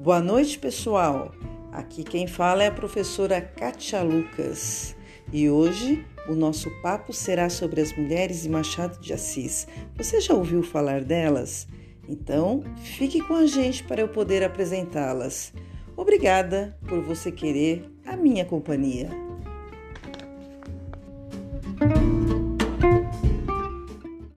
Boa noite, pessoal. Aqui quem fala é a professora Kátia Lucas e hoje o nosso papo será sobre as mulheres de Machado de Assis. Você já ouviu falar delas? Então, fique com a gente para eu poder apresentá-las. Obrigada por você querer a minha companhia.